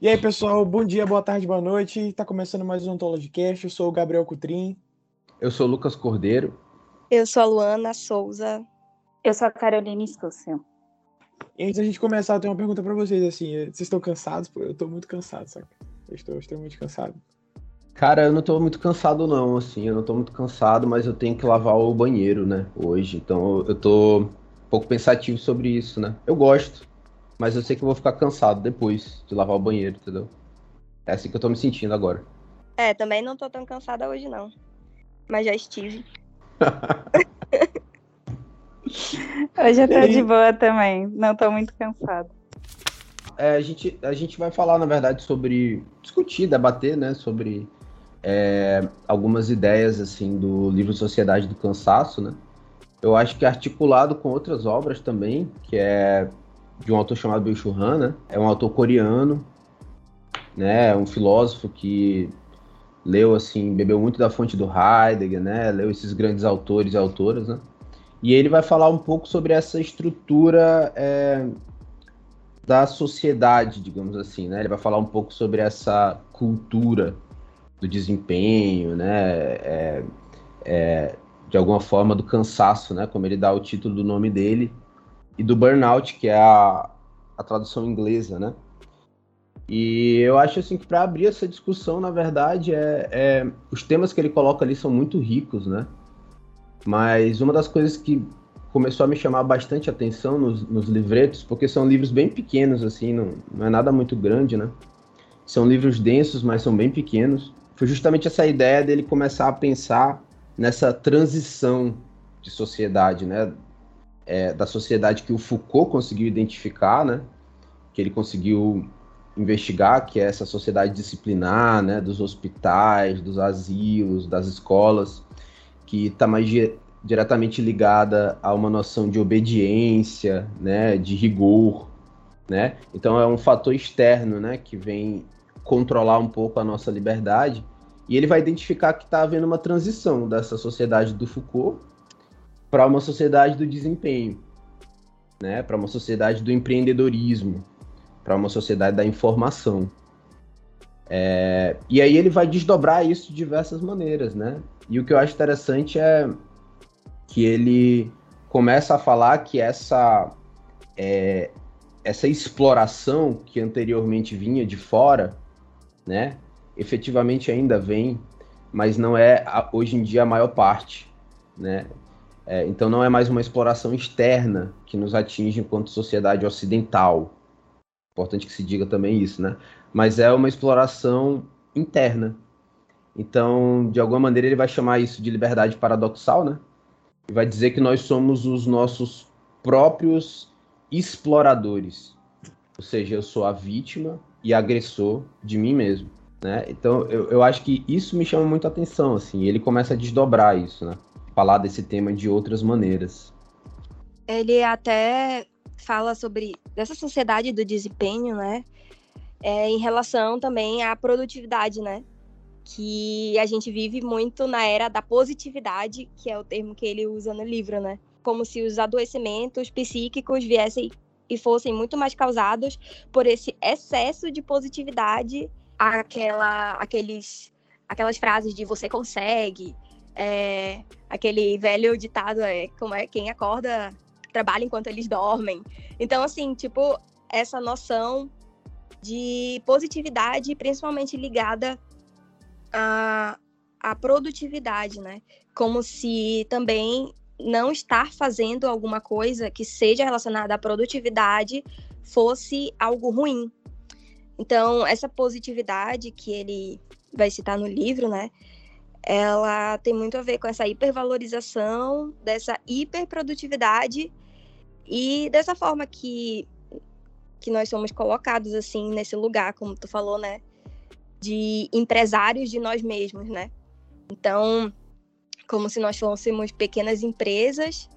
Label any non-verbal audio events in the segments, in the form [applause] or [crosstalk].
E aí, pessoal, bom dia, boa tarde, boa noite. Está começando mais um Ontologicast. Eu sou o Gabriel Cutrim. Eu sou o Lucas Cordeiro. Eu sou a Luana Souza. Eu sou a Carolina Escúcio. E antes da gente começar, eu tenho uma pergunta para vocês, assim, vocês estão cansados? Eu estou muito cansado, saca? Eu estou extremamente cansado. Cara, eu não estou muito cansado não, assim, eu não estou muito cansado, mas eu tenho que lavar o banheiro, né, hoje. Então eu estou um pouco pensativo sobre isso, né? Eu gosto, mas eu sei que eu vou ficar cansado depois de lavar o banheiro, entendeu? É assim que eu tô me sentindo agora. É, também não tô tão cansada hoje, não. Mas já estive. [laughs] hoje eu tô de boa também. Não tô muito cansada. É, a, gente, a gente vai falar, na verdade, sobre. discutir, debater, né? Sobre é, algumas ideias, assim, do livro Sociedade do Cansaço, né? Eu acho que articulado com outras obras também, que é de um autor chamado Byung-Chul Han, né? É um autor coreano, né? É um filósofo que leu assim, bebeu muito da fonte do Heidegger, né? Leu esses grandes autores e autoras, né? E ele vai falar um pouco sobre essa estrutura é, da sociedade, digamos assim, né? Ele vai falar um pouco sobre essa cultura do desempenho, né? É, é, de alguma forma do cansaço, né? Como ele dá o título do nome dele e do burnout, que é a, a tradução inglesa, né? E eu acho assim que para abrir essa discussão, na verdade, é, é, os temas que ele coloca ali são muito ricos, né? Mas uma das coisas que começou a me chamar bastante atenção nos, nos livretos, porque são livros bem pequenos, assim, não, não é nada muito grande, né? São livros densos, mas são bem pequenos. Foi justamente essa ideia dele começar a pensar nessa transição de sociedade, né? É, da sociedade que o Foucault conseguiu identificar, né? Que ele conseguiu investigar, que é essa sociedade disciplinar, né? Dos hospitais, dos asilos, das escolas, que está mais diretamente ligada a uma noção de obediência, né? De rigor, né? Então é um fator externo, né? Que vem controlar um pouco a nossa liberdade. E ele vai identificar que está havendo uma transição dessa sociedade do Foucault para uma sociedade do desempenho, né? Para uma sociedade do empreendedorismo, para uma sociedade da informação. É, e aí ele vai desdobrar isso de diversas maneiras, né? E o que eu acho interessante é que ele começa a falar que essa é, essa exploração que anteriormente vinha de fora, né? Efetivamente ainda vem, mas não é hoje em dia a maior parte, né? É, então não é mais uma exploração externa que nos atinge enquanto sociedade ocidental. Importante que se diga também isso, né? Mas é uma exploração interna. Então, de alguma maneira, ele vai chamar isso de liberdade paradoxal, né? E vai dizer que nós somos os nossos próprios exploradores. Ou seja, eu sou a vítima e agressor de mim mesmo. Né? Então, eu, eu acho que isso me chama muito atenção. Assim, ele começa a desdobrar isso, né? Falar desse tema de outras maneiras. Ele até fala sobre dessa sociedade do desempenho, né? É, em relação também à produtividade, né? Que a gente vive muito na era da positividade, que é o termo que ele usa no livro, né? Como se os adoecimentos psíquicos viessem e fossem muito mais causados por esse excesso de positividade, aquela, aqueles, aquelas frases de você consegue, é, aquele velho ditado é como é quem acorda trabalha enquanto eles dormem. Então, assim, tipo, essa noção de positividade, principalmente ligada à, à produtividade, né? Como se também não estar fazendo alguma coisa que seja relacionada à produtividade fosse algo ruim. Então, essa positividade que ele vai citar no livro, né? Ela tem muito a ver com essa hipervalorização, dessa hiperprodutividade e dessa forma que, que nós somos colocados assim nesse lugar, como tu falou, né? De empresários de nós mesmos, né? Então, como se nós fôssemos pequenas empresas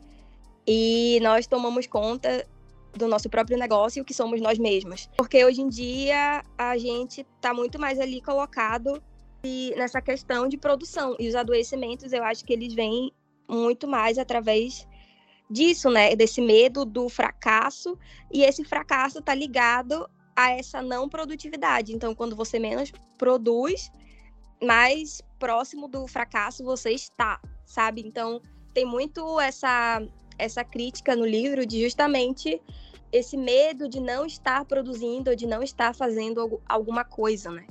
e nós tomamos conta do nosso próprio negócio que somos nós mesmos. Porque hoje em dia a gente está muito mais ali colocado e nessa questão de produção. E os adoecimentos, eu acho que eles vêm muito mais através disso, né? Desse medo do fracasso. E esse fracasso está ligado a essa não produtividade. Então, quando você menos produz, mais próximo do fracasso você está, sabe? Então, tem muito essa essa crítica no livro de justamente esse medo de não estar produzindo ou de não estar fazendo alguma coisa, né?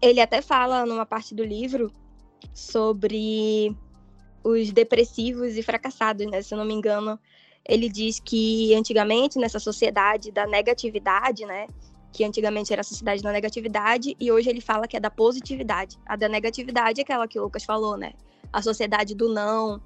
Ele até fala numa parte do livro sobre os depressivos e fracassados, né? Se eu não me engano, ele diz que antigamente nessa sociedade da negatividade, né? Que antigamente era a sociedade da negatividade e hoje ele fala que é da positividade. A da negatividade é aquela que o Lucas falou, né? A sociedade do não,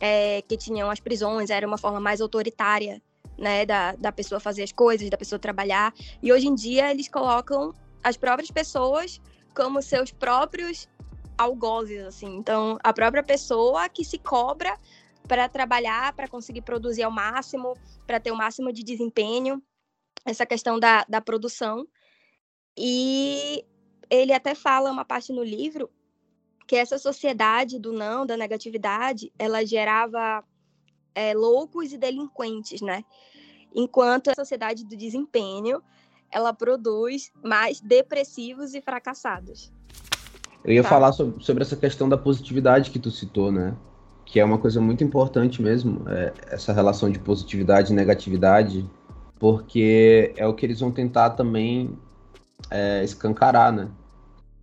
é, que tinham as prisões, era uma forma mais autoritária, né? Da, da pessoa fazer as coisas, da pessoa trabalhar. E hoje em dia eles colocam as próprias pessoas como seus próprios algozes, assim. Então, a própria pessoa que se cobra para trabalhar, para conseguir produzir ao máximo, para ter o máximo de desempenho, essa questão da, da produção. E ele até fala uma parte no livro que essa sociedade do não, da negatividade, ela gerava é, loucos e delinquentes, né? Enquanto a sociedade do desempenho, ela produz mais depressivos e fracassados. Eu ia tá. falar sobre, sobre essa questão da positividade que tu citou, né? Que é uma coisa muito importante mesmo, é, essa relação de positividade e negatividade, porque é o que eles vão tentar também é, escancarar, né?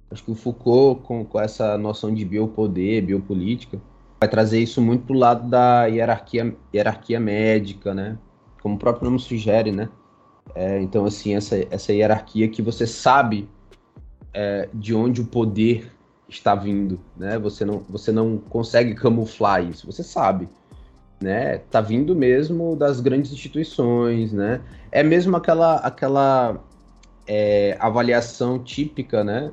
Acho que o Foucault, com, com essa noção de biopoder, biopolítica, vai trazer isso muito pro lado da hierarquia, hierarquia médica, né? Como o próprio nome sugere, né? É, então, assim, essa, essa hierarquia que você sabe é, de onde o poder está vindo, né? Você não, você não consegue camuflar isso, você sabe, né? Tá vindo mesmo das grandes instituições, né? É mesmo aquela, aquela é, avaliação típica, né?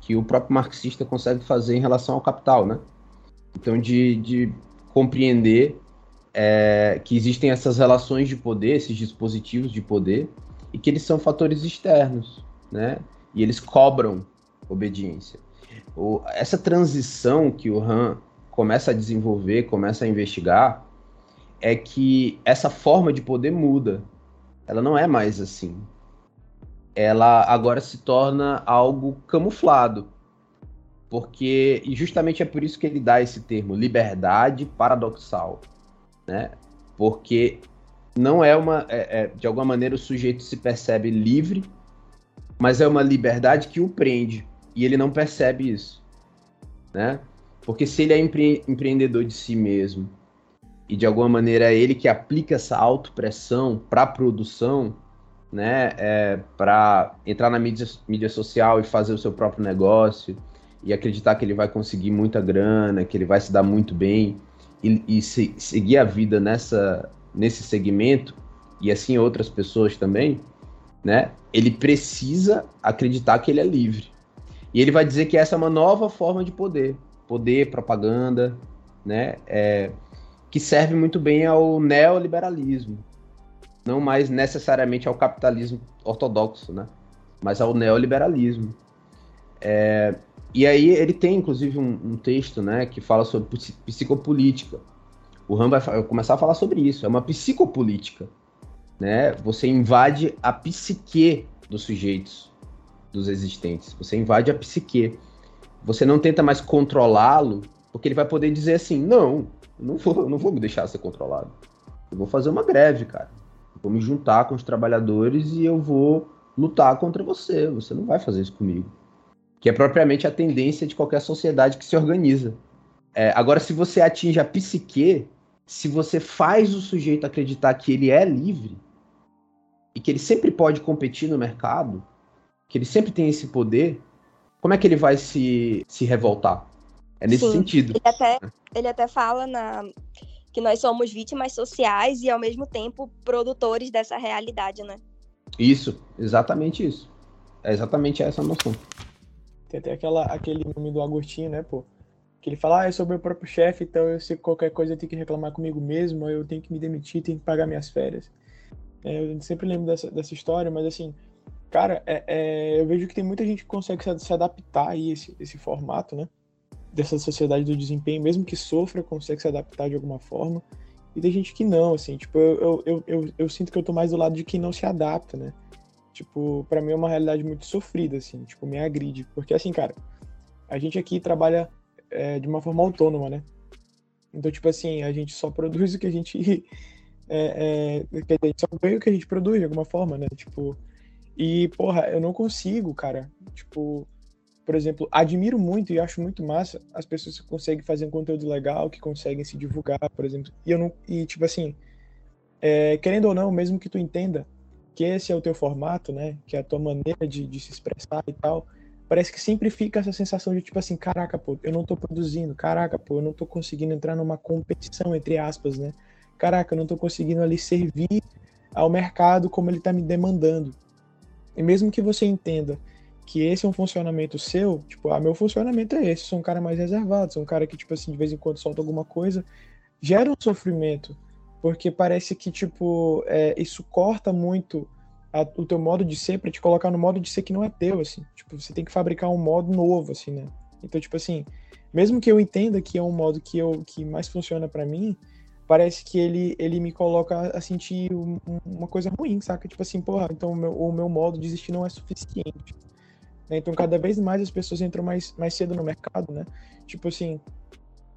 Que o próprio marxista consegue fazer em relação ao capital, né? Então, de, de compreender é, que existem essas relações de poder, esses dispositivos de poder, e que eles são fatores externos, né? e eles cobram obediência. O, essa transição que o Han começa a desenvolver, começa a investigar, é que essa forma de poder muda. Ela não é mais assim. Ela agora se torna algo camuflado. Porque, e justamente é por isso que ele dá esse termo, liberdade paradoxal. Né? Porque não é uma. É, é, de alguma maneira o sujeito se percebe livre mas é uma liberdade que o prende e ele não percebe isso, né? Porque se ele é empre empreendedor de si mesmo e de alguma maneira é ele que aplica essa autopressão para a produção, né, é, para entrar na mídia, mídia social e fazer o seu próprio negócio e acreditar que ele vai conseguir muita grana, que ele vai se dar muito bem e, e se, seguir a vida nessa, nesse segmento e assim outras pessoas também, né? Ele precisa acreditar que ele é livre. E ele vai dizer que essa é uma nova forma de poder, poder, propaganda, né? É, que serve muito bem ao neoliberalismo, não mais necessariamente ao capitalismo ortodoxo, né? Mas ao neoliberalismo. É, e aí ele tem, inclusive, um, um, texto, né, que fala sobre psicopolítica. O Ram vai começar a falar sobre isso. É uma psicopolítica né? Você invade a psique dos sujeitos, dos existentes. Você invade a psique. Você não tenta mais controlá-lo, porque ele vai poder dizer assim: não, não vou, não vou me deixar ser controlado. Eu vou fazer uma greve, cara. Eu vou me juntar com os trabalhadores e eu vou lutar contra você. Você não vai fazer isso comigo. Que é propriamente a tendência de qualquer sociedade que se organiza. É, agora, se você atinge a psique, se você faz o sujeito acreditar que ele é livre, e que ele sempre pode competir no mercado, que ele sempre tem esse poder, como é que ele vai se, se revoltar? É nesse Sim, sentido. Ele até, ele até fala na, que nós somos vítimas sociais e, ao mesmo tempo, produtores dessa realidade, né? Isso, exatamente isso. É exatamente essa noção. Tem até aquela, aquele nome do Agostinho, né, pô? Que ele fala, ah, eu sou meu próprio chefe, então eu sei qualquer coisa eu tenho que reclamar comigo mesmo, eu tenho que me demitir, tenho que pagar minhas férias. É, eu sempre lembro dessa, dessa história, mas assim, cara, é, é, eu vejo que tem muita gente que consegue se, se adaptar a esse, esse formato, né? Dessa sociedade do desempenho, mesmo que sofra, consegue se adaptar de alguma forma. E tem gente que não, assim, tipo, eu, eu, eu, eu, sinto que eu tô mais do lado de quem não se adapta, né? Tipo, para mim é uma realidade muito sofrida, assim, tipo, me agride. Porque, assim, cara, a gente aqui trabalha é, de uma forma autônoma, né? Então, tipo assim, a gente só produz o que a gente. [laughs] É, é, a gente só ganha o que a gente produz de alguma forma, né? Tipo. E, porra, eu não consigo, cara. Tipo, por exemplo, admiro muito e acho muito massa as pessoas que conseguem fazer um conteúdo legal, que conseguem se divulgar, por exemplo. E eu não. E, tipo assim, é, querendo ou não, mesmo que tu entenda que esse é o teu formato, né? Que é a tua maneira de, de se expressar e tal, parece que sempre fica essa sensação de tipo assim, caraca, pô, eu não tô produzindo, caraca, pô, eu não tô conseguindo entrar numa competição, entre aspas, né? Caraca, eu não tô conseguindo ali servir ao mercado como ele tá me demandando. E mesmo que você entenda que esse é um funcionamento seu, tipo, ah, meu funcionamento é esse, sou um cara mais reservado, sou um cara que, tipo assim, de vez em quando solta alguma coisa, gera um sofrimento porque parece que, tipo, é, isso corta muito a, o teu modo de ser para te colocar no modo de ser que não é teu, assim. Tipo, você tem que fabricar um modo novo, assim, né? Então, tipo assim, mesmo que eu entenda que é um modo que, eu, que mais funciona para mim, parece que ele, ele me coloca a sentir um, uma coisa ruim, saca? Tipo assim, porra, então o meu, o meu modo de existir não é suficiente. Né? Então, cada vez mais as pessoas entram mais, mais cedo no mercado, né? Tipo assim,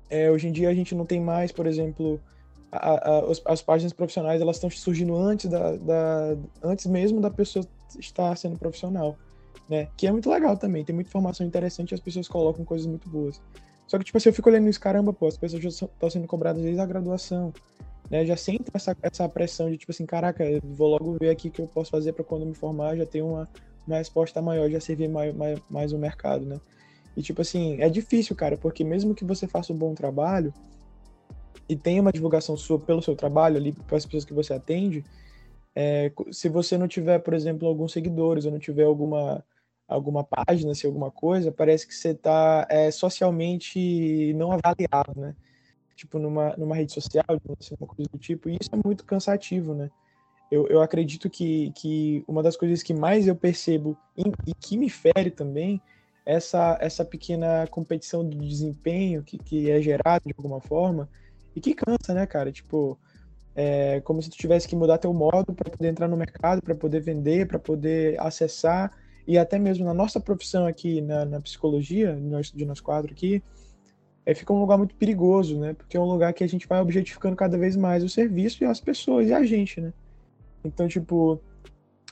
é, hoje em dia a gente não tem mais, por exemplo, a, a, as páginas profissionais elas estão surgindo antes da, da, antes mesmo da pessoa estar sendo profissional, né? Que é muito legal também, tem muita informação interessante e as pessoas colocam coisas muito boas. Só que, tipo assim, eu fico olhando isso, caramba, pô, as pessoas já estão sendo cobradas desde a graduação, né? Já sentem essa, essa pressão de, tipo assim, caraca, vou logo ver aqui o que eu posso fazer para quando me formar já ter uma, uma resposta maior, já servir mais, mais, mais o mercado, né? E, tipo assim, é difícil, cara, porque mesmo que você faça um bom trabalho, e tem uma divulgação sua pelo seu trabalho ali para as pessoas que você atende, é, se você não tiver, por exemplo, alguns seguidores ou não tiver alguma alguma página, se alguma coisa, parece que você está é, socialmente não avaliado, né? Tipo, numa, numa rede social, assim, uma coisa do tipo, e isso é muito cansativo, né? Eu, eu acredito que, que uma das coisas que mais eu percebo e, e que me fere também essa, essa pequena competição de desempenho que, que é gerada de alguma forma, e que cansa, né, cara? Tipo, é como se tu tivesse que mudar teu modo para poder entrar no mercado, para poder vender, para poder acessar. E até mesmo na nossa profissão aqui, na, na psicologia, nós, de nós quatro aqui, é, fica um lugar muito perigoso, né? Porque é um lugar que a gente vai objetificando cada vez mais o serviço e as pessoas e a gente, né? Então, tipo,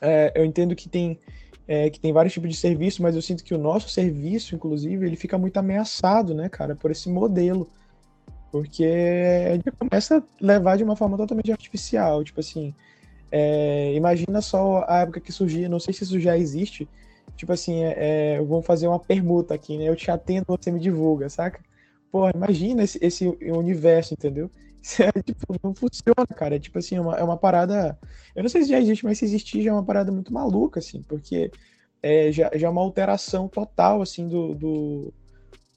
é, eu entendo que tem, é, que tem vários tipos de serviço, mas eu sinto que o nosso serviço, inclusive, ele fica muito ameaçado, né, cara, por esse modelo porque a gente começa a levar de uma forma totalmente artificial. Tipo assim, é, imagina só a época que surgia, não sei se isso já existe. Tipo assim, é, é, vou fazer uma permuta aqui, né? Eu te atendo, você me divulga, saca? Porra, imagina esse, esse universo, entendeu? [laughs] Isso é, tipo, não funciona, cara. É tipo assim, uma, é uma parada. Eu não sei se já existe, mas se existir já é uma parada muito maluca, assim, porque é, já, já é uma alteração total, assim, do, do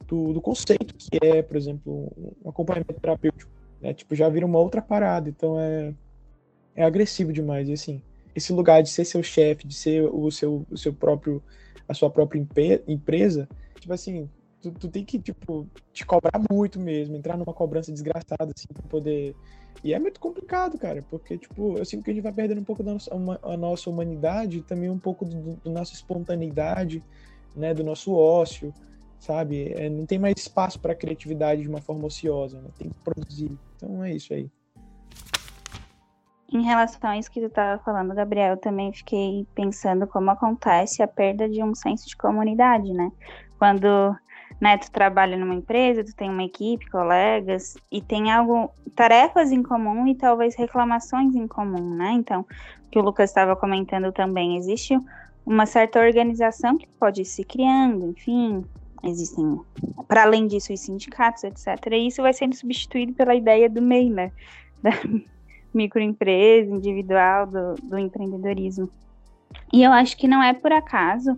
do, do conceito que é, por exemplo, um acompanhamento terapêutico. Né? Tipo, já vira uma outra parada, então é, é agressivo demais. E assim, esse lugar de ser seu chefe, de ser o seu, o seu próprio, a sua própria empresa, tipo assim, tu, tu, tem que, tipo, te cobrar muito mesmo, entrar numa cobrança desgraçada, assim, pra poder. E é muito complicado, cara, porque, tipo, eu sinto que a gente vai perdendo um pouco da nossa, uma, a nossa humanidade, também um pouco do, do nossa espontaneidade, né, do nosso ócio sabe? É, não tem mais espaço para criatividade de uma forma ociosa, né? tem que produzir. Então é isso aí. Em relação a isso que tu estava falando, Gabriel, eu também fiquei pensando como acontece a perda de um senso de comunidade, né? Quando né, tu trabalha numa empresa, tu tem uma equipe, colegas, e tem algo, tarefas em comum e talvez reclamações em comum, né? Então, o que o Lucas estava comentando também, existe uma certa organização que pode ir se criando, enfim, Existem, para além disso, os sindicatos, etc. E isso vai sendo substituído pela ideia do MEI, né? Da [laughs] microempresa, individual, do, do empreendedorismo. E eu acho que não é por acaso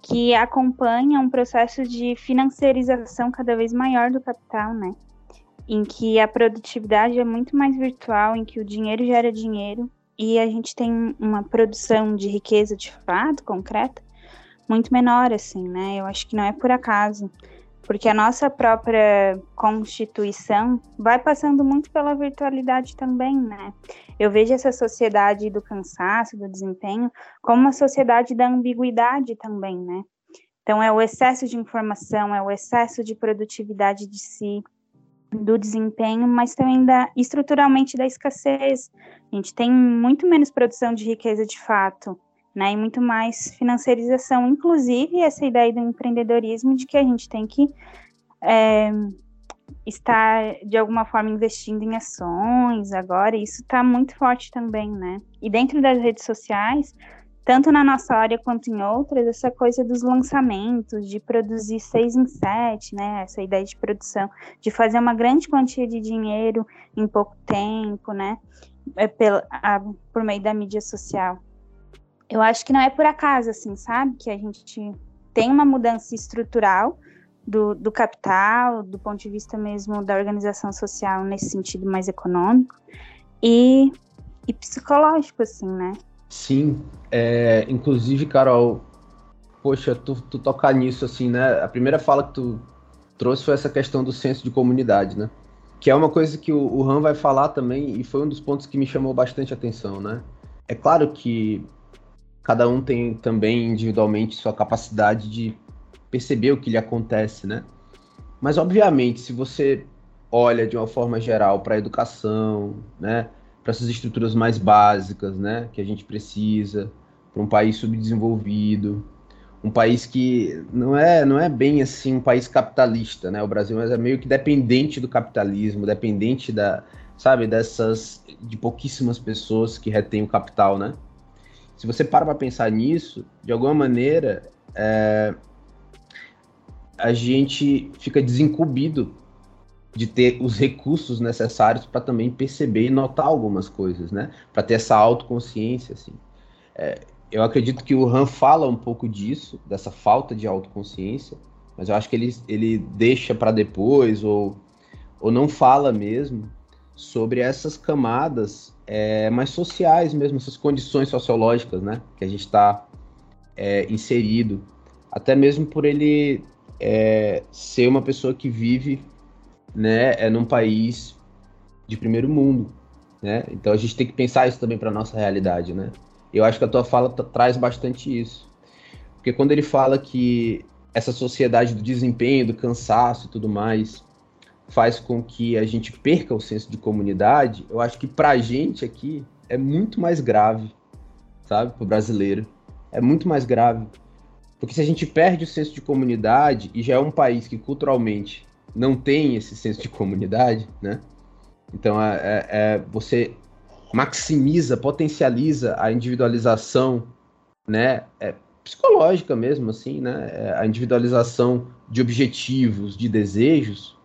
que acompanha um processo de financiarização cada vez maior do capital, né? Em que a produtividade é muito mais virtual, em que o dinheiro gera dinheiro e a gente tem uma produção de riqueza de fato concreta muito menor, assim, né? Eu acho que não é por acaso. porque a nossa própria constituição vai passando muito pela virtualidade também, né? Eu vejo essa sociedade do cansaço, do desempenho, como uma sociedade da ambiguidade também, né? Então, é o excesso de informação, é o excesso de produtividade de si, do desempenho, mas também da, estruturalmente da escassez. A gente tem muito menos produção de riqueza de fato, né, e muito mais financiarização, inclusive essa ideia do empreendedorismo de que a gente tem que é, estar de alguma forma investindo em ações agora, isso está muito forte também, né? E dentro das redes sociais, tanto na nossa área quanto em outras, essa coisa dos lançamentos, de produzir seis em sete, né? Essa ideia de produção, de fazer uma grande quantia de dinheiro em pouco tempo, né? É pela, a, por meio da mídia social. Eu acho que não é por acaso, assim, sabe? Que a gente tem uma mudança estrutural do, do capital, do ponto de vista mesmo da organização social, nesse sentido mais econômico, e, e psicológico, assim, né? Sim, é, inclusive, Carol, poxa, tu, tu tocar nisso, assim, né? A primeira fala que tu trouxe foi essa questão do senso de comunidade, né? Que é uma coisa que o, o Han vai falar também, e foi um dos pontos que me chamou bastante atenção, né? É claro que cada um tem também individualmente sua capacidade de perceber o que lhe acontece, né? Mas obviamente, se você olha de uma forma geral para a educação, né, para essas estruturas mais básicas, né, que a gente precisa, para um país subdesenvolvido, um país que não é não é bem assim um país capitalista, né? O Brasil mas é meio que dependente do capitalismo, dependente da, sabe, dessas de pouquíssimas pessoas que retêm o capital, né? Se você para para pensar nisso, de alguma maneira, é, a gente fica desincumbido de ter os recursos necessários para também perceber e notar algumas coisas, né? Para ter essa autoconsciência, assim. É, eu acredito que o Han fala um pouco disso, dessa falta de autoconsciência, mas eu acho que ele, ele deixa para depois ou, ou não fala mesmo sobre essas camadas é, mais sociais mesmo, essas condições sociológicas, né? Que a gente está é, inserido, até mesmo por ele é, ser uma pessoa que vive né, é num país de primeiro mundo, né? Então a gente tem que pensar isso também para nossa realidade, né? Eu acho que a tua fala traz bastante isso, porque quando ele fala que essa sociedade do desempenho, do cansaço e tudo mais faz com que a gente perca o senso de comunidade, eu acho que para a gente aqui é muito mais grave, sabe, para o brasileiro, é muito mais grave, porque se a gente perde o senso de comunidade e já é um país que culturalmente não tem esse senso de comunidade, né? Então é, é, é, você maximiza, potencializa a individualização, né? É, psicológica mesmo, assim, né? É, a individualização de objetivos, de desejos.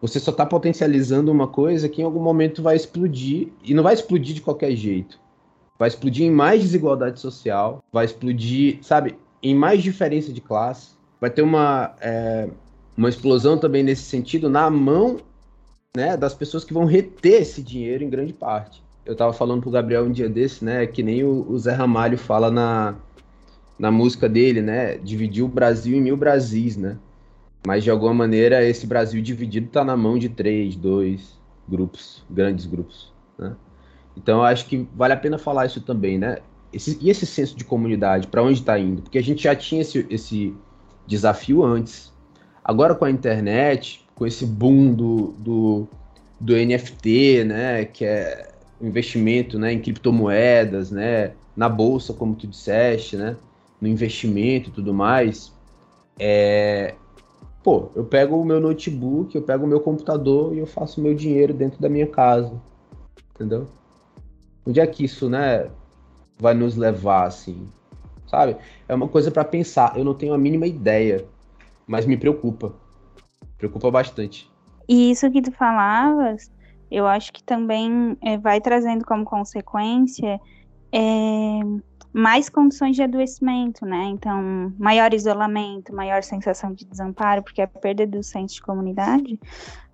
Você só está potencializando uma coisa que em algum momento vai explodir e não vai explodir de qualquer jeito. Vai explodir em mais desigualdade social, vai explodir, sabe, em mais diferença de classe. Vai ter uma é, uma explosão também nesse sentido na mão né, das pessoas que vão reter esse dinheiro em grande parte. Eu estava falando pro Gabriel um dia desse, né, que nem o, o, Zé Ramalho fala na, na música dele, né, dividir o Brasil em mil Brasis, né, mas de alguma maneira esse Brasil dividido está na mão de três, dois grupos, grandes grupos, né. Então acho que vale a pena falar isso também, né, esse, e esse senso de comunidade, para onde está indo? Porque a gente já tinha esse, esse desafio antes, Agora com a internet, com esse boom do, do, do NFT, né, que é o investimento né, em criptomoedas, né, na bolsa, como tu disseste, né, no investimento e tudo mais, é, pô, eu pego o meu notebook, eu pego o meu computador e eu faço meu dinheiro dentro da minha casa, entendeu? Onde é que isso, né, vai nos levar, assim, sabe? É uma coisa para pensar, eu não tenho a mínima ideia mas me preocupa. Preocupa bastante. E isso que tu falavas, eu acho que também é, vai trazendo como consequência é, mais condições de adoecimento, né? Então, maior isolamento, maior sensação de desamparo, porque a perda do senso de comunidade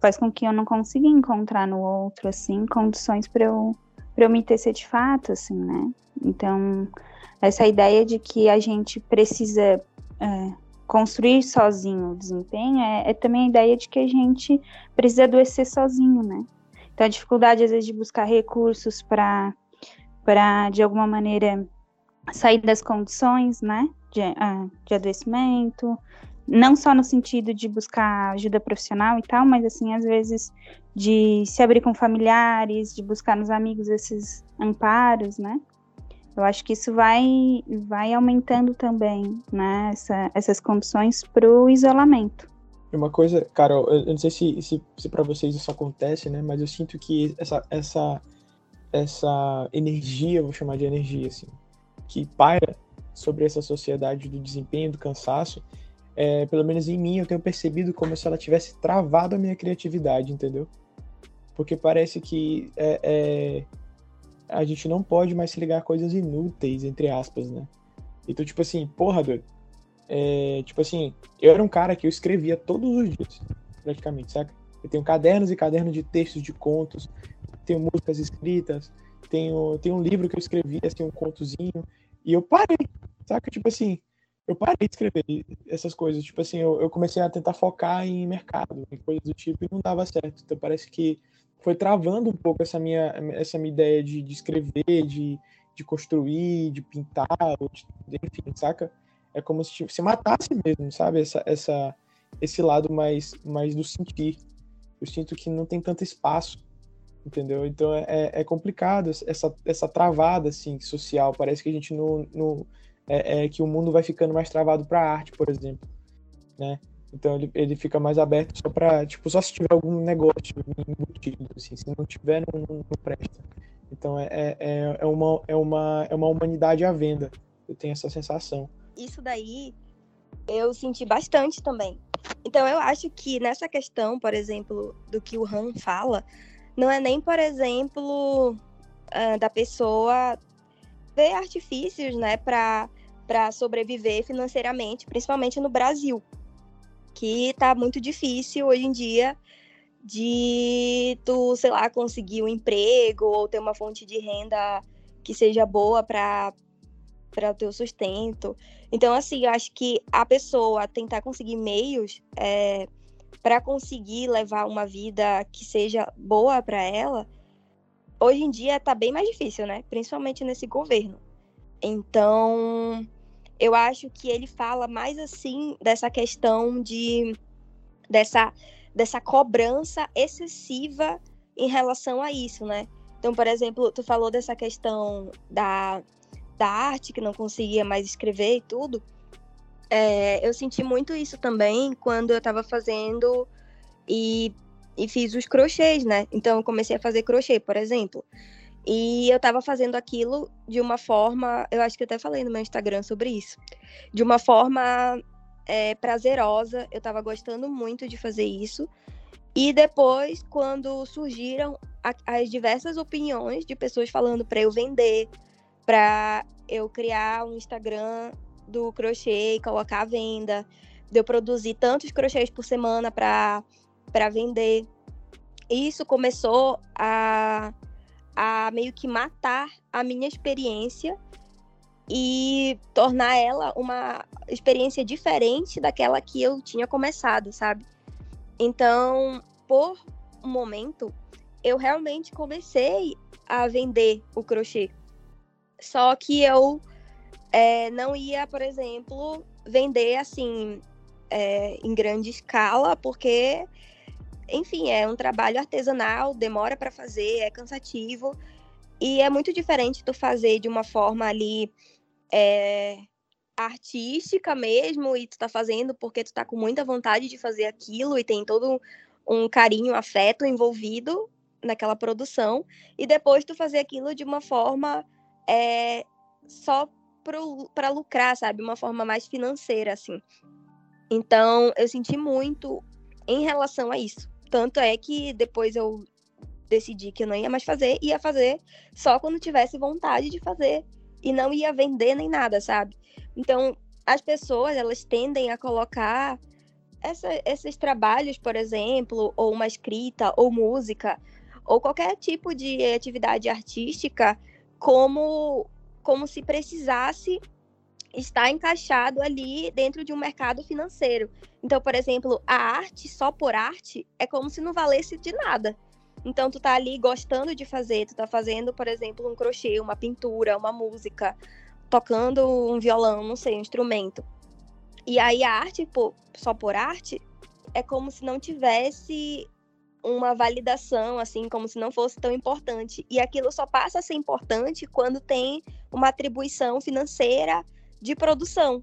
faz com que eu não consiga encontrar no outro, assim, condições para eu, eu me tecer de fato, assim, né? Então, essa ideia de que a gente precisa é, construir sozinho o desempenho é, é, também a ideia de que a gente precisa adoecer sozinho, né? Então a dificuldade às vezes de buscar recursos para para de alguma maneira sair das condições, né, de, uh, de adoecimento, não só no sentido de buscar ajuda profissional e tal, mas assim, às vezes de se abrir com familiares, de buscar nos amigos esses amparos, né? Eu acho que isso vai, vai aumentando também, né, essa, essas condições para o isolamento. Uma coisa, Carol, eu não sei se, se, se para vocês isso acontece, né, mas eu sinto que essa, essa, essa energia, vou chamar de energia, assim, que paira sobre essa sociedade do desempenho, do cansaço, é, pelo menos em mim, eu tenho percebido como se ela tivesse travado a minha criatividade, entendeu? Porque parece que é, é, a gente não pode mais se ligar a coisas inúteis, entre aspas, né? Então, tipo assim, porra, doido. É, tipo assim, eu era um cara que eu escrevia todos os dias, praticamente, saca? Eu tenho cadernos e cadernos de textos de contos, tenho músicas escritas, tenho, tenho um livro que eu escrevi, assim, um contozinho, e eu parei, saca? Tipo assim, eu parei de escrever essas coisas. Tipo assim, eu, eu, comecei a tentar focar em mercado, em coisas do tipo, e não dava certo. Então parece que foi travando um pouco essa minha, essa minha ideia de, de escrever, de, de construir, de pintar, de, enfim, saca? É como se se matasse mesmo, sabe? Essa, essa, esse lado mais, mais do sentir. Eu sinto que não tem tanto espaço, entendeu? Então é, é, é complicado essa, essa travada, assim, social. Parece que a gente não, não é, é que o mundo vai ficando mais travado para a arte, por exemplo, né? Então ele, ele fica mais aberto só para, tipo, só se tiver algum negócio embutido, assim, se não tiver, não, não presta. Então é, é, é, é, uma, é, uma, é uma humanidade à venda. Eu tenho essa sensação. Isso daí eu senti bastante também. Então eu acho que nessa questão, por exemplo, do que o Han fala, não é nem, por exemplo, uh, da pessoa ver artifícios, né, para sobreviver financeiramente, principalmente no Brasil, que está muito difícil hoje em dia de tu, sei lá, conseguir um emprego ou ter uma fonte de renda que seja boa para para o teu sustento. Então, assim, eu acho que a pessoa tentar conseguir meios é, para conseguir levar uma vida que seja boa para ela, hoje em dia tá bem mais difícil, né? Principalmente nesse governo. Então, eu acho que ele fala mais assim dessa questão de dessa dessa cobrança excessiva em relação a isso, né? Então, por exemplo, tu falou dessa questão da, da arte que não conseguia mais escrever e tudo. É, eu senti muito isso também quando eu estava fazendo e e fiz os crochês, né? Então eu comecei a fazer crochê, por exemplo. E eu tava fazendo aquilo de uma forma, eu acho que até falei no meu Instagram sobre isso, de uma forma é, prazerosa. Eu tava gostando muito de fazer isso. E depois, quando surgiram as diversas opiniões de pessoas falando para eu vender, para eu criar um Instagram do crochê e colocar à venda, de eu produzir tantos crochês por semana para vender. Isso começou a, a meio que matar a minha experiência e tornar ela uma experiência diferente daquela que eu tinha começado, sabe? Então, por um momento, eu realmente comecei a vender o crochê. Só que eu é, não ia, por exemplo, vender assim é, em grande escala, porque enfim, é um trabalho artesanal, demora para fazer, é cansativo. E é muito diferente tu fazer de uma forma ali é, artística mesmo, e tu tá fazendo porque tu tá com muita vontade de fazer aquilo e tem todo um carinho, afeto envolvido naquela produção, e depois tu fazer aquilo de uma forma é, só para lucrar, sabe? Uma forma mais financeira, assim. Então, eu senti muito em relação a isso. Tanto é que depois eu decidi que eu não ia mais fazer, ia fazer só quando tivesse vontade de fazer e não ia vender nem nada, sabe? Então, as pessoas, elas tendem a colocar essa, esses trabalhos, por exemplo, ou uma escrita, ou música, ou qualquer tipo de atividade artística, como, como se precisasse está encaixado ali dentro de um mercado financeiro. Então, por exemplo, a arte só por arte é como se não valesse de nada. Então, tu tá ali gostando de fazer, tu tá fazendo, por exemplo, um crochê, uma pintura, uma música, tocando um violão, não sei, um instrumento. E aí a arte, só por arte, é como se não tivesse uma validação, assim, como se não fosse tão importante. E aquilo só passa a ser importante quando tem uma atribuição financeira de produção.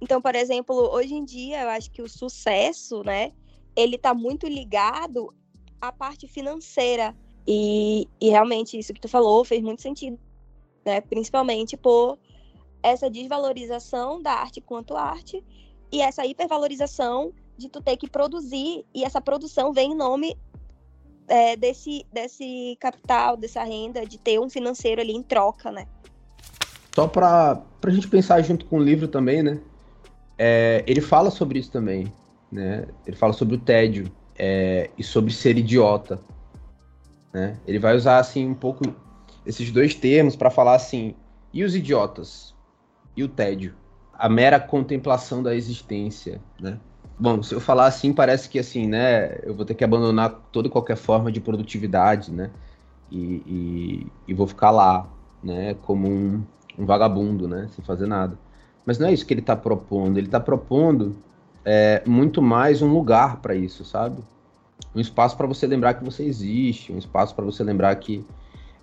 Então, por exemplo, hoje em dia, eu acho que o sucesso, né, ele está muito ligado à parte financeira. E, e realmente isso que tu falou fez muito sentido, né? Principalmente por essa desvalorização da arte quanto arte e essa hipervalorização de tu ter que produzir e essa produção vem em nome é, desse, desse capital, dessa renda, de ter um financeiro ali em troca, né? Só para a gente pensar junto com o livro também, né? É, ele fala sobre isso também, né? Ele fala sobre o tédio é, e sobre ser idiota, né? Ele vai usar assim um pouco esses dois termos para falar assim, e os idiotas e o tédio, a mera contemplação da existência, né? Bom, se eu falar assim, parece que assim, né? Eu vou ter que abandonar toda qualquer forma de produtividade, né? E, e, e vou ficar lá, né? Como um, um vagabundo, né? Sem fazer nada. Mas não é isso que ele está propondo. Ele está propondo é, muito mais um lugar para isso, sabe? Um espaço para você lembrar que você existe, um espaço para você lembrar que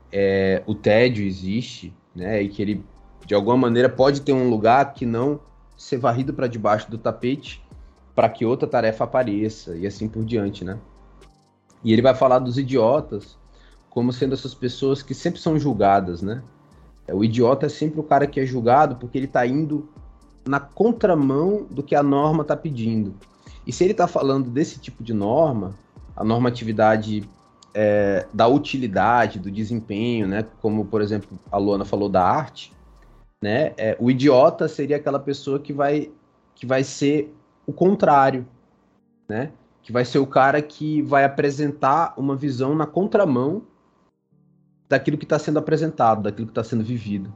é, o tédio existe, né? E que ele, de alguma maneira, pode ter um lugar que não ser varrido para debaixo do tapete para que outra tarefa apareça e assim por diante, né? E ele vai falar dos idiotas como sendo essas pessoas que sempre são julgadas, né? É, o idiota é sempre o cara que é julgado porque ele está indo na contramão do que a norma está pedindo. E se ele está falando desse tipo de norma, a normatividade é, da utilidade, do desempenho, né? Como, por exemplo, a Luana falou da arte, né? É, o idiota seria aquela pessoa que vai, que vai ser o contrário, né? Que vai ser o cara que vai apresentar uma visão na contramão daquilo que está sendo apresentado, daquilo que está sendo vivido.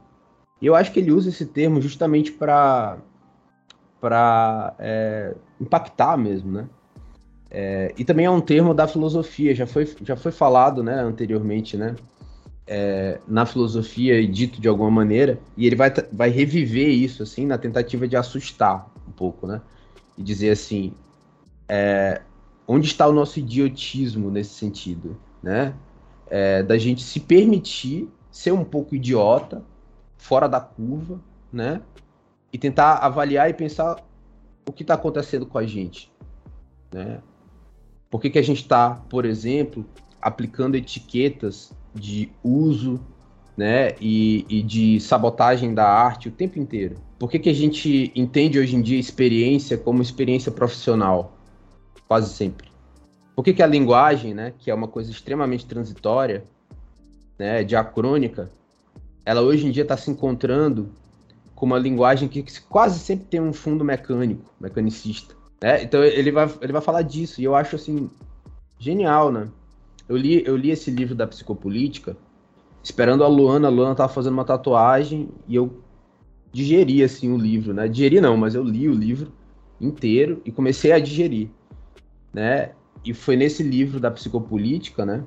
E eu acho que ele usa esse termo justamente para para é, impactar mesmo, né? É, e também é um termo da filosofia, já foi, já foi falado né, anteriormente, né? É, na filosofia e dito de alguma maneira, e ele vai, vai reviver isso, assim, na tentativa de assustar um pouco, né? E dizer assim, é, onde está o nosso idiotismo nesse sentido, né? é, da gente se permitir ser um pouco idiota, fora da curva, né? E tentar avaliar e pensar o que está acontecendo com a gente, né? Por que, que a gente está, por exemplo, aplicando etiquetas de uso, né, e, e, de sabotagem da arte o tempo inteiro? Por que, que a gente entende hoje em dia experiência como experiência profissional? Quase sempre. Por que, que a linguagem, né, que é uma coisa extremamente transitória, né, diacrônica, ela hoje em dia está se encontrando com uma linguagem que quase sempre tem um fundo mecânico, mecanicista. Né? Então ele vai, ele vai falar disso, e eu acho assim, genial, né? Eu li, eu li esse livro da psicopolítica, esperando a Luana, a Luana estava fazendo uma tatuagem, e eu digeri assim o livro, né? Digeri não, mas eu li o livro inteiro e comecei a digerir, né? E foi nesse livro da psicopolítica, né,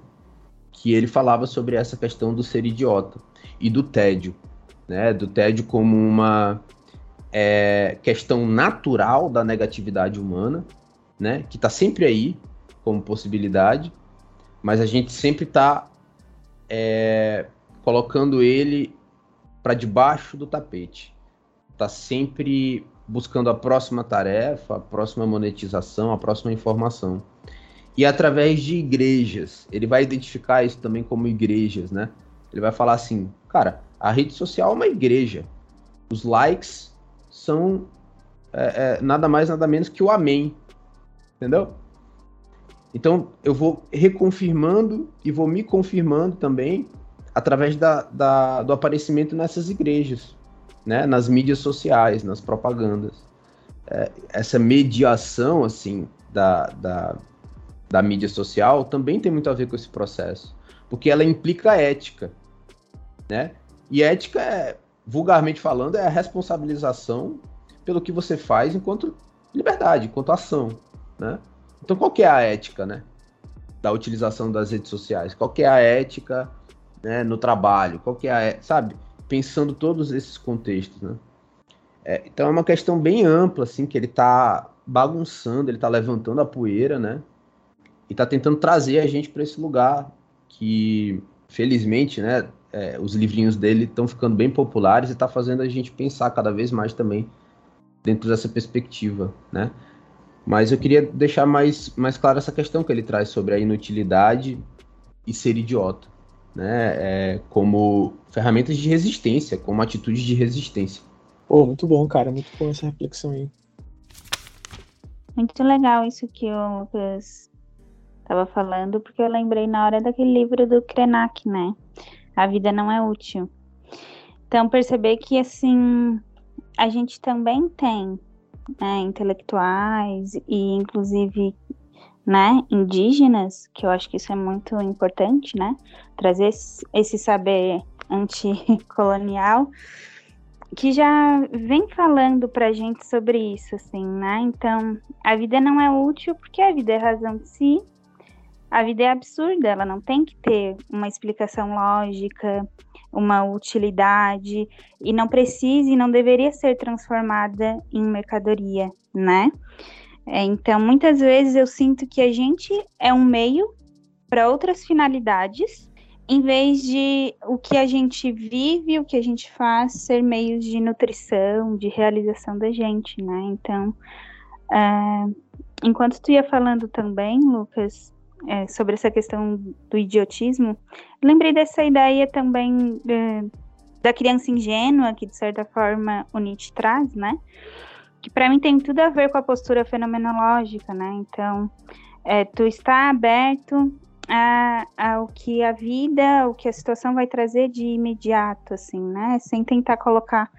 que ele falava sobre essa questão do ser idiota e do tédio, né, do tédio como uma é, questão natural da negatividade humana, né, que está sempre aí como possibilidade, mas a gente sempre está é, colocando ele para debaixo do tapete, está sempre buscando a próxima tarefa, a próxima monetização, a próxima informação e através de igrejas. Ele vai identificar isso também como igrejas, né? Ele vai falar assim, cara, a rede social é uma igreja. Os likes são é, é, nada mais, nada menos que o amém. Entendeu? Então, eu vou reconfirmando e vou me confirmando também através da, da, do aparecimento nessas igrejas, né? nas mídias sociais, nas propagandas. É, essa mediação, assim, da, da, da mídia social também tem muito a ver com esse processo, porque ela implica ética, né? E ética é vulgarmente falando, é a responsabilização pelo que você faz enquanto liberdade, enquanto ação, né? Então, qual que é a ética, né? Da utilização das redes sociais? Qual que é a ética né, no trabalho? Qual que é a, sabe? Pensando todos esses contextos, né? É, então é uma questão bem ampla, assim, que ele está bagunçando, ele está levantando a poeira, né? E está tentando trazer a gente para esse lugar que, felizmente, né, é, os livrinhos dele estão ficando bem populares e está fazendo a gente pensar cada vez mais também dentro dessa perspectiva, né? Mas eu queria deixar mais, mais clara essa questão que ele traz sobre a inutilidade e ser idiota, né? É, como ferramentas de resistência, como atitude de resistência. Pô, muito bom, cara, muito bom essa reflexão aí. Muito legal isso que o Lucas estava falando, porque eu lembrei na hora daquele livro do Krenak, né? A vida não é útil. Então, perceber que, assim, a gente também tem né, intelectuais e, inclusive, né, indígenas, que eu acho que isso é muito importante, né? Trazer esse saber anticolonial que já vem falando pra gente sobre isso, assim, né? Então, a vida não é útil porque a vida é razão de si. A vida é absurda, ela não tem que ter uma explicação lógica, uma utilidade e não precisa e não deveria ser transformada em mercadoria, né? É, então, muitas vezes eu sinto que a gente é um meio para outras finalidades, em vez de o que a gente vive, o que a gente faz ser meios de nutrição, de realização da gente, né? Então, é, enquanto tu ia falando também, Lucas, é, sobre essa questão do idiotismo, lembrei dessa ideia também é, da criança ingênua, que de certa forma o Nietzsche traz, né? Que para mim tem tudo a ver com a postura fenomenológica, né? Então, é, tu está aberto a, ao que a vida, o que a situação vai trazer de imediato, assim, né? Sem tentar colocar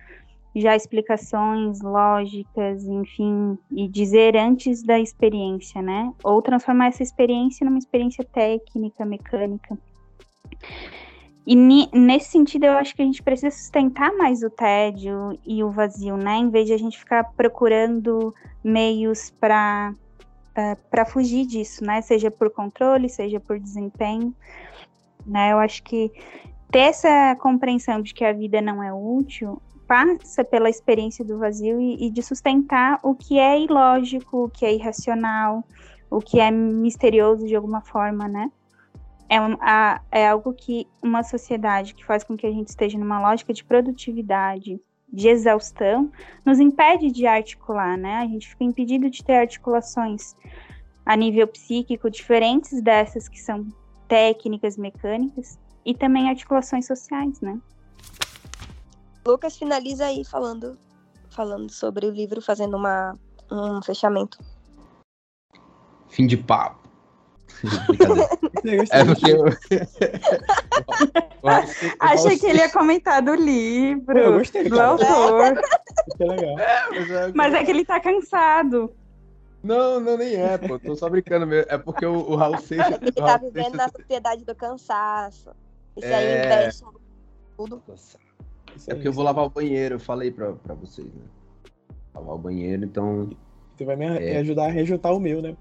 já explicações lógicas, enfim, e dizer antes da experiência, né? Ou transformar essa experiência numa experiência técnica, mecânica. E nesse sentido, eu acho que a gente precisa sustentar mais o tédio e o vazio, né? Em vez de a gente ficar procurando meios para uh, para fugir disso, né? Seja por controle, seja por desempenho, né? Eu acho que ter essa compreensão de que a vida não é útil passa pela experiência do vazio e, e de sustentar o que é ilógico, o que é irracional, o que é misterioso de alguma forma, né? É, um, a, é algo que uma sociedade que faz com que a gente esteja numa lógica de produtividade, de exaustão, nos impede de articular, né? A gente fica impedido de ter articulações a nível psíquico diferentes dessas que são técnicas mecânicas e também articulações sociais, né? Lucas finaliza aí falando, falando sobre o livro, fazendo uma, um fechamento. Fim de papo. é porque eu... [laughs] Achei que ele ia comentar do livro, eu gostei, do autor. legal. É, mas, é... mas é que ele tá cansado. Não, não, nem é, pô. Tô só brincando mesmo. É porque o, o Raul Seixas. Ele tá vivendo Seixas... na sociedade do cansaço. Isso é... aí investe tudo. É porque eu vou lavar o banheiro, eu falei pra, pra vocês, né? Lavar o banheiro, então. Você vai me é... ajudar a rejuntar o meu, né?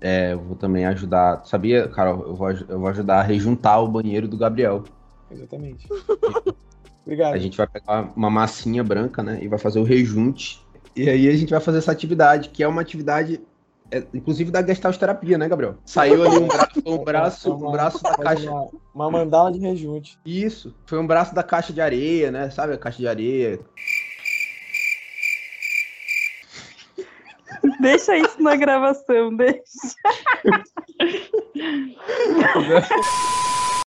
É, eu vou também ajudar. Sabia, Carol? Eu vou, eu vou ajudar a rejuntar o banheiro do Gabriel. Exatamente. [laughs] Obrigado. A gente vai pegar uma massinha branca, né? E vai fazer o rejunte. E aí a gente vai fazer essa atividade, que é uma atividade é, inclusive da gestalterapia, né, Gabriel? Saiu ali um braço, [laughs] um braço, um braço da caixa. Uma, uma, mandala de rejunte. Isso. Foi um braço da caixa de areia, né? Sabe a caixa de areia? Deixa isso na gravação, deixa. [laughs]